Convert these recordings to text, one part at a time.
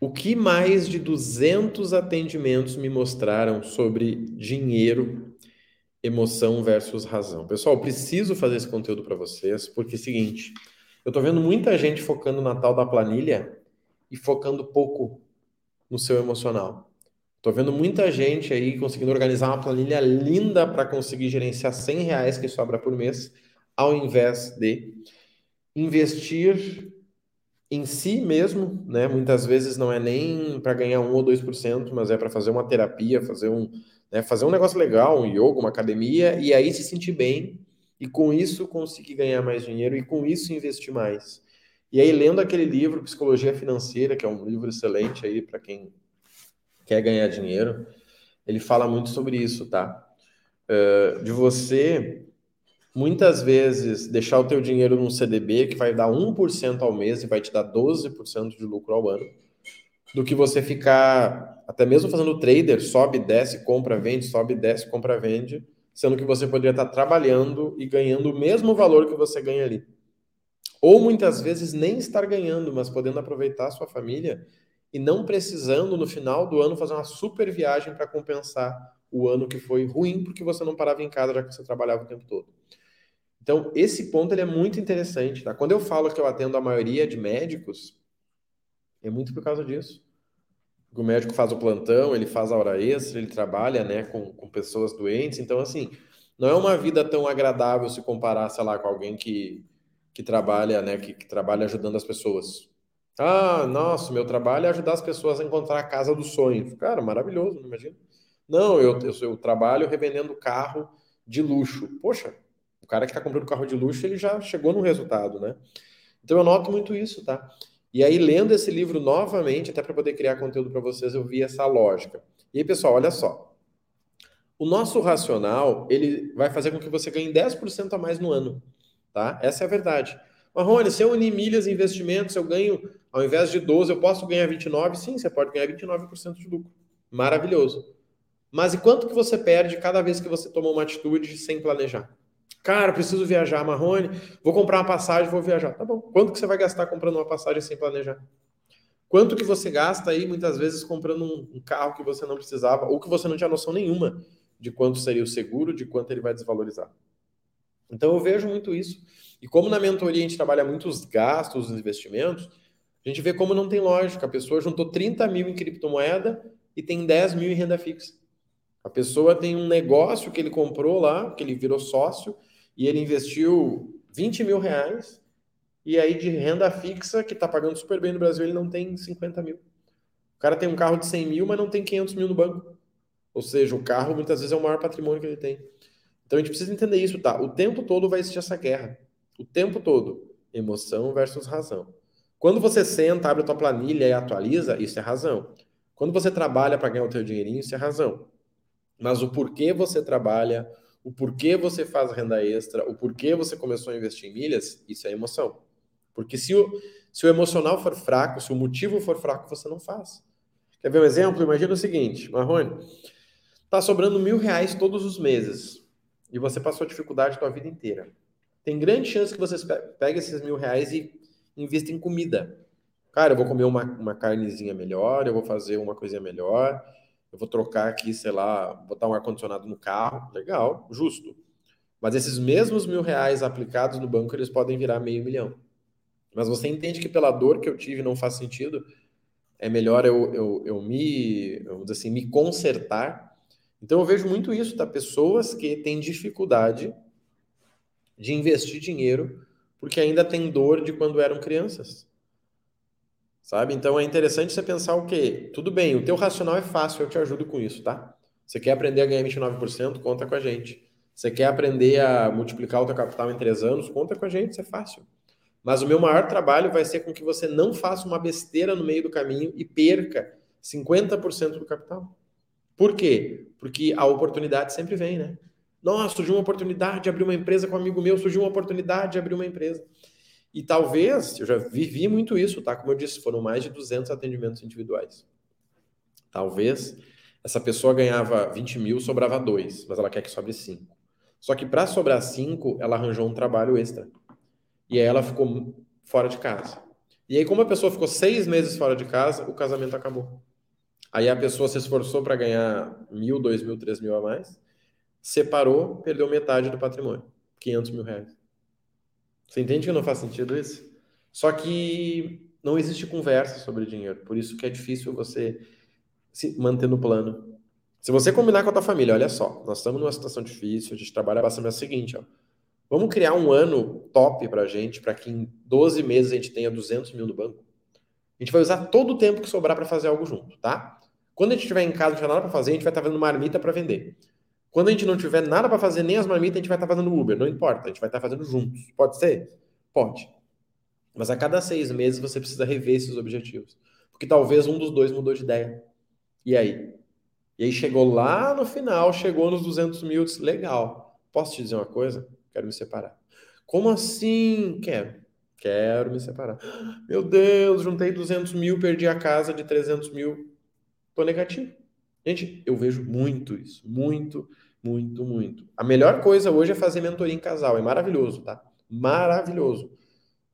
O que mais de 200 atendimentos me mostraram sobre dinheiro, emoção versus razão? Pessoal, preciso fazer esse conteúdo para vocês, porque é o seguinte, eu estou vendo muita gente focando na tal da planilha e focando pouco no seu emocional. Estou vendo muita gente aí conseguindo organizar uma planilha linda para conseguir gerenciar 100 reais que sobra por mês, ao invés de investir em si mesmo, né? Muitas vezes não é nem para ganhar 1 ou 2%, mas é para fazer uma terapia, fazer um, né, fazer um negócio legal, um yoga, uma academia, e aí se sentir bem, e com isso conseguir ganhar mais dinheiro, e com isso investir mais. E aí, lendo aquele livro, Psicologia Financeira, que é um livro excelente aí para quem quer ganhar dinheiro, ele fala muito sobre isso, tá? Uh, de você muitas vezes deixar o teu dinheiro num CDB que vai dar 1% ao mês e vai te dar 12% de lucro ao ano, do que você ficar até mesmo fazendo trader, sobe, desce, compra, vende, sobe, desce, compra, vende, sendo que você poderia estar trabalhando e ganhando o mesmo valor que você ganha ali. Ou muitas vezes nem estar ganhando, mas podendo aproveitar a sua família e não precisando no final do ano fazer uma super viagem para compensar o ano que foi ruim porque você não parava em casa já que você trabalhava o tempo todo. Então, esse ponto ele é muito interessante, tá? Quando eu falo que eu atendo a maioria de médicos, é muito por causa disso. O médico faz o plantão, ele faz a hora extra, ele trabalha, né, com, com pessoas doentes. Então, assim, não é uma vida tão agradável se comparar, sei lá, com alguém que, que trabalha, né, que, que trabalha ajudando as pessoas. Ah, nossa, meu trabalho é ajudar as pessoas a encontrar a casa do sonho. Cara, maravilhoso, não imagina? Não, eu, eu, eu trabalho revendendo carro de luxo. Poxa, cara que está comprando carro de luxo, ele já chegou no resultado, né? Então eu noto muito isso, tá? E aí, lendo esse livro novamente, até para poder criar conteúdo para vocês, eu vi essa lógica. E aí, pessoal, olha só. O nosso racional, ele vai fazer com que você ganhe 10% a mais no ano, tá? Essa é a verdade. Marrone, se eu unir milhas e investimentos, eu ganho, ao invés de 12, eu posso ganhar 29? Sim, você pode ganhar 29% de lucro. Maravilhoso. Mas e quanto que você perde cada vez que você toma uma atitude sem planejar? Cara, preciso viajar, Marrone, vou comprar uma passagem, vou viajar. Tá bom. Quanto que você vai gastar comprando uma passagem sem planejar? Quanto que você gasta aí, muitas vezes, comprando um, carro que você não precisava, ou que você não tinha noção nenhuma de quanto seria o seguro, de quanto ele vai desvalorizar. Então eu vejo muito isso. E como na mentoria a gente trabalha muito os gastos, os investimentos, a gente vê como não tem lógica. A pessoa juntou 30 mil em criptomoeda e tem 10 mil em renda fixa. A pessoa tem um negócio que ele comprou lá, que ele virou sócio, e ele investiu 20 mil reais, e aí de renda fixa, que está pagando super bem no Brasil, ele não tem 50 mil. O cara tem um carro de 100 mil, mas não tem 500 mil no banco. Ou seja, o carro muitas vezes é o maior patrimônio que ele tem. Então a gente precisa entender isso, tá? O tempo todo vai existir essa guerra. O tempo todo. Emoção versus razão. Quando você senta, abre a tua planilha e atualiza, isso é razão. Quando você trabalha para ganhar o teu dinheirinho, isso é razão. Mas o porquê você trabalha, o porquê você faz renda extra, o porquê você começou a investir em milhas, isso é emoção. Porque se o, se o emocional for fraco, se o motivo for fraco, você não faz. Quer ver um exemplo? Imagina o seguinte, Marrone, tá sobrando mil reais todos os meses e você passou dificuldade a sua vida inteira. Tem grande chance que você pegue esses mil reais e invista em comida. Cara, eu vou comer uma, uma carnezinha melhor, eu vou fazer uma coisinha melhor, eu vou trocar aqui, sei lá, botar um ar-condicionado no carro, legal, justo. Mas esses mesmos mil reais aplicados no banco, eles podem virar meio milhão. Mas você entende que pela dor que eu tive não faz sentido, é melhor eu, eu, eu me, vamos assim, me consertar. Então eu vejo muito isso, tá? Pessoas que têm dificuldade de investir dinheiro porque ainda tem dor de quando eram crianças. Sabe? Então é interessante você pensar o quê? Tudo bem, o teu racional é fácil, eu te ajudo com isso, tá? Você quer aprender a ganhar 29%? Conta com a gente. Você quer aprender a multiplicar o teu capital em três anos? Conta com a gente, isso é fácil. Mas o meu maior trabalho vai ser com que você não faça uma besteira no meio do caminho e perca 50% do capital. Por quê? Porque a oportunidade sempre vem, né? Nossa, surgiu uma oportunidade de abrir uma empresa com um amigo meu, surgiu uma oportunidade de abrir uma empresa. E talvez, eu já vivi muito isso, tá? Como eu disse, foram mais de 200 atendimentos individuais. Talvez essa pessoa ganhava 20 mil, sobrava dois, mas ela quer que sobre cinco. Só que para sobrar cinco, ela arranjou um trabalho extra. E aí ela ficou fora de casa. E aí, como a pessoa ficou seis meses fora de casa, o casamento acabou. Aí a pessoa se esforçou para ganhar mil, dois mil, três mil a mais, separou, perdeu metade do patrimônio, 500 mil reais. Você entende que não faz sentido isso? Só que não existe conversa sobre dinheiro, por isso que é difícil você se manter no plano. Se você combinar com a tua família, olha só, nós estamos numa situação difícil, a gente trabalha bastante, é o seguinte, ó, vamos criar um ano top pra gente, para que em 12 meses a gente tenha 200 mil no banco. A gente vai usar todo o tempo que sobrar para fazer algo junto, tá? Quando a gente estiver em casa, não tiver nada para fazer, a gente vai estar tá fazendo marmita para vender. Quando a gente não tiver nada para fazer, nem as marmitas, a gente vai estar tá fazendo Uber, não importa, a gente vai estar tá fazendo juntos. Pode ser? Pode. Mas a cada seis meses você precisa rever esses objetivos. Porque talvez um dos dois mudou de ideia. E aí? E aí chegou lá no final, chegou nos 200 mil, disse, legal. Posso te dizer uma coisa? Quero me separar. Como assim? Quero. Quero me separar. Meu Deus, juntei 200 mil, perdi a casa de 300 mil. Tô negativo. Gente, eu vejo muito isso. Muito, muito, muito. A melhor coisa hoje é fazer mentoria em casal. É maravilhoso, tá? Maravilhoso.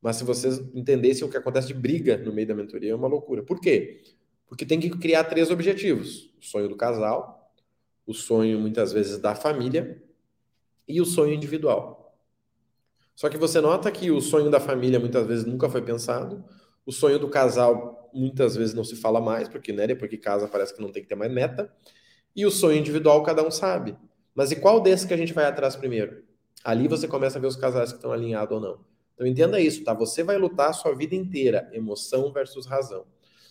Mas se vocês entendessem o que acontece de briga no meio da mentoria, é uma loucura. Por quê? Porque tem que criar três objetivos: o sonho do casal, o sonho muitas vezes da família e o sonho individual. Só que você nota que o sonho da família muitas vezes nunca foi pensado, o sonho do casal muitas vezes não se fala mais, porque né, depois que casa parece que não tem que ter mais meta, e o sonho individual cada um sabe. Mas e qual desses que a gente vai atrás primeiro? Ali você começa a ver os casais que estão alinhados ou não. Então entenda isso, tá? Você vai lutar a sua vida inteira, emoção versus razão.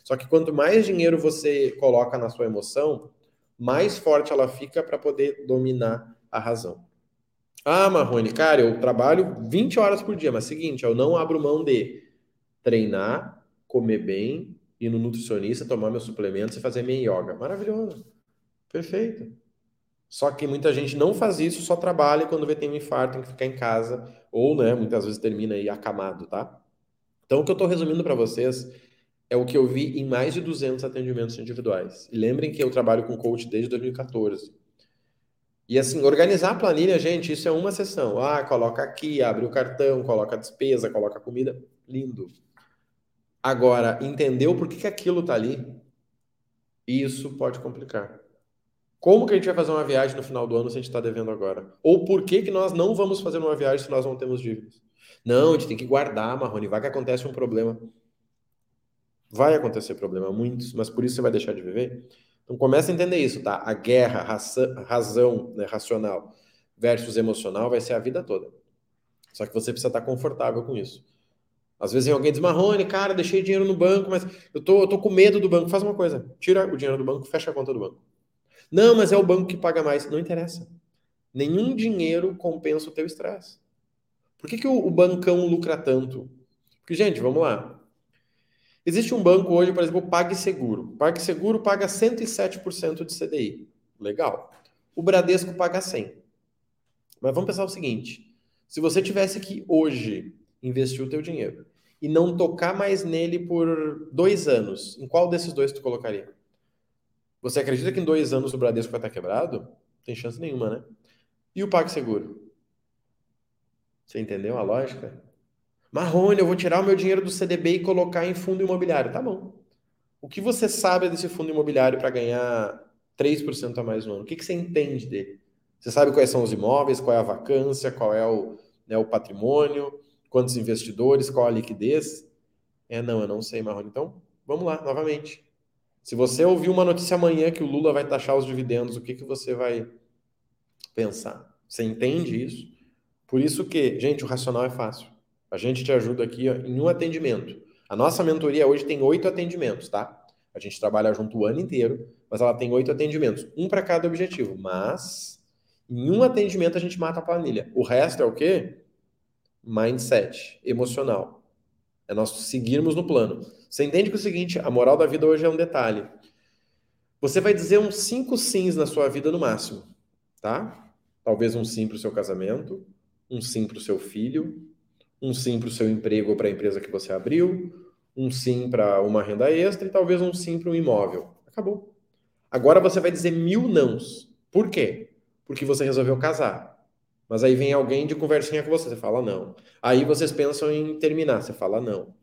Só que quanto mais dinheiro você coloca na sua emoção, mais forte ela fica para poder dominar a razão. Ah, Marrone, cara, eu trabalho 20 horas por dia, mas seguinte, eu não abro mão de treinar, comer bem, ir no nutricionista, tomar meus suplementos e fazer minha yoga. Maravilhoso. Perfeito. Só que muita gente não faz isso, só trabalha e quando vê tem um infarto, tem que ficar em casa, ou, né, muitas vezes termina aí acamado, tá? Então, o que eu estou resumindo para vocês é o que eu vi em mais de 200 atendimentos individuais. E lembrem que eu trabalho com coach desde 2014. E assim, organizar a planilha, gente, isso é uma sessão. Ah, coloca aqui, abre o cartão, coloca a despesa, coloca a comida. Lindo. Agora, entendeu por que, que aquilo tá ali? Isso pode complicar. Como que a gente vai fazer uma viagem no final do ano se a gente está devendo agora? Ou por que, que nós não vamos fazer uma viagem se nós não temos dívidas? Não, a gente tem que guardar, Marrone, vai que acontece um problema. Vai acontecer problema, muitos, mas por isso você vai deixar de viver? Então começa a entender isso, tá? A guerra, raça, razão, né, racional versus emocional vai ser a vida toda. Só que você precisa estar confortável com isso. Às vezes alguém diz, Marrone, cara, deixei dinheiro no banco, mas eu tô, eu tô com medo do banco. Faz uma coisa, tira o dinheiro do banco, fecha a conta do banco. Não, mas é o banco que paga mais. Não interessa. Nenhum dinheiro compensa o teu estresse. Por que, que o, o bancão lucra tanto? Porque, gente, vamos lá. Existe um banco hoje, por exemplo, PagSeguro. PagSeguro paga 107% de CDI. Legal. O Bradesco paga 100%. Mas vamos pensar o seguinte: se você tivesse que hoje investir o teu dinheiro e não tocar mais nele por dois anos, em qual desses dois tu colocaria? Você acredita que em dois anos o Bradesco vai estar quebrado? Tem chance nenhuma, né? E o PagSeguro? Você entendeu a lógica? Marrone, eu vou tirar o meu dinheiro do CDB e colocar em fundo imobiliário. Tá bom. O que você sabe desse fundo imobiliário para ganhar 3% a mais no ano? O que, que você entende dele? Você sabe quais são os imóveis, qual é a vacância, qual é o, né, o patrimônio, quantos investidores, qual a liquidez? É, não, eu não sei, Marrone. Então, vamos lá, novamente. Se você ouvir uma notícia amanhã que o Lula vai taxar os dividendos, o que, que você vai pensar? Você entende isso? Por isso que, gente, o racional é fácil. A gente te ajuda aqui ó, em um atendimento. A nossa mentoria hoje tem oito atendimentos, tá? A gente trabalha junto o ano inteiro, mas ela tem oito atendimentos, um para cada objetivo. Mas em um atendimento a gente mata a planilha. O resto é o quê? Mindset, emocional. É nós seguirmos no plano. Você entende que é o seguinte, a moral da vida hoje é um detalhe. Você vai dizer uns cinco sims na sua vida no máximo, tá? Talvez um sim para o seu casamento, um sim para o seu filho, um sim para o seu emprego ou para a empresa que você abriu, um sim para uma renda extra e talvez um sim para um imóvel. Acabou. Agora você vai dizer mil nãos. Por quê? Porque você resolveu casar. Mas aí vem alguém de conversinha com você, você fala não. Aí vocês pensam em terminar, você fala não.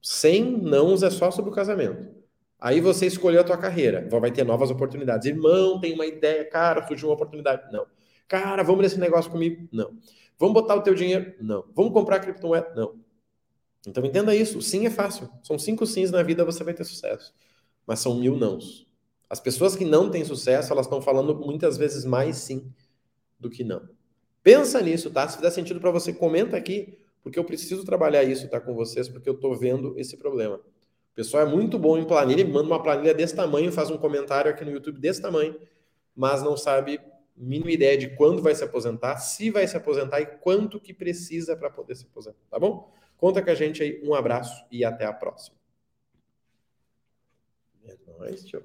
100 nãos é só sobre o casamento. Aí você escolheu a tua carreira, vai ter novas oportunidades. Irmão, tem uma ideia, cara, surgiu uma oportunidade. Não. Cara, vamos nesse negócio comigo? Não. Vamos botar o teu dinheiro? Não. Vamos comprar criptomoeda? Não. Então entenda isso. Sim é fácil. São cinco sims na vida, você vai ter sucesso. Mas são mil nãos. As pessoas que não têm sucesso, elas estão falando muitas vezes mais sim do que não. Pensa nisso, tá? Se fizer sentido para você, comenta aqui, porque eu preciso trabalhar isso, tá, com vocês, porque eu estou vendo esse problema. O pessoal é muito bom em planilha, manda uma planilha desse tamanho, faz um comentário aqui no YouTube desse tamanho, mas não sabe mínima ideia de quando vai se aposentar, se vai se aposentar e quanto que precisa para poder se aposentar, tá bom? Conta com a gente aí, um abraço e até a próxima. É nóis, tio.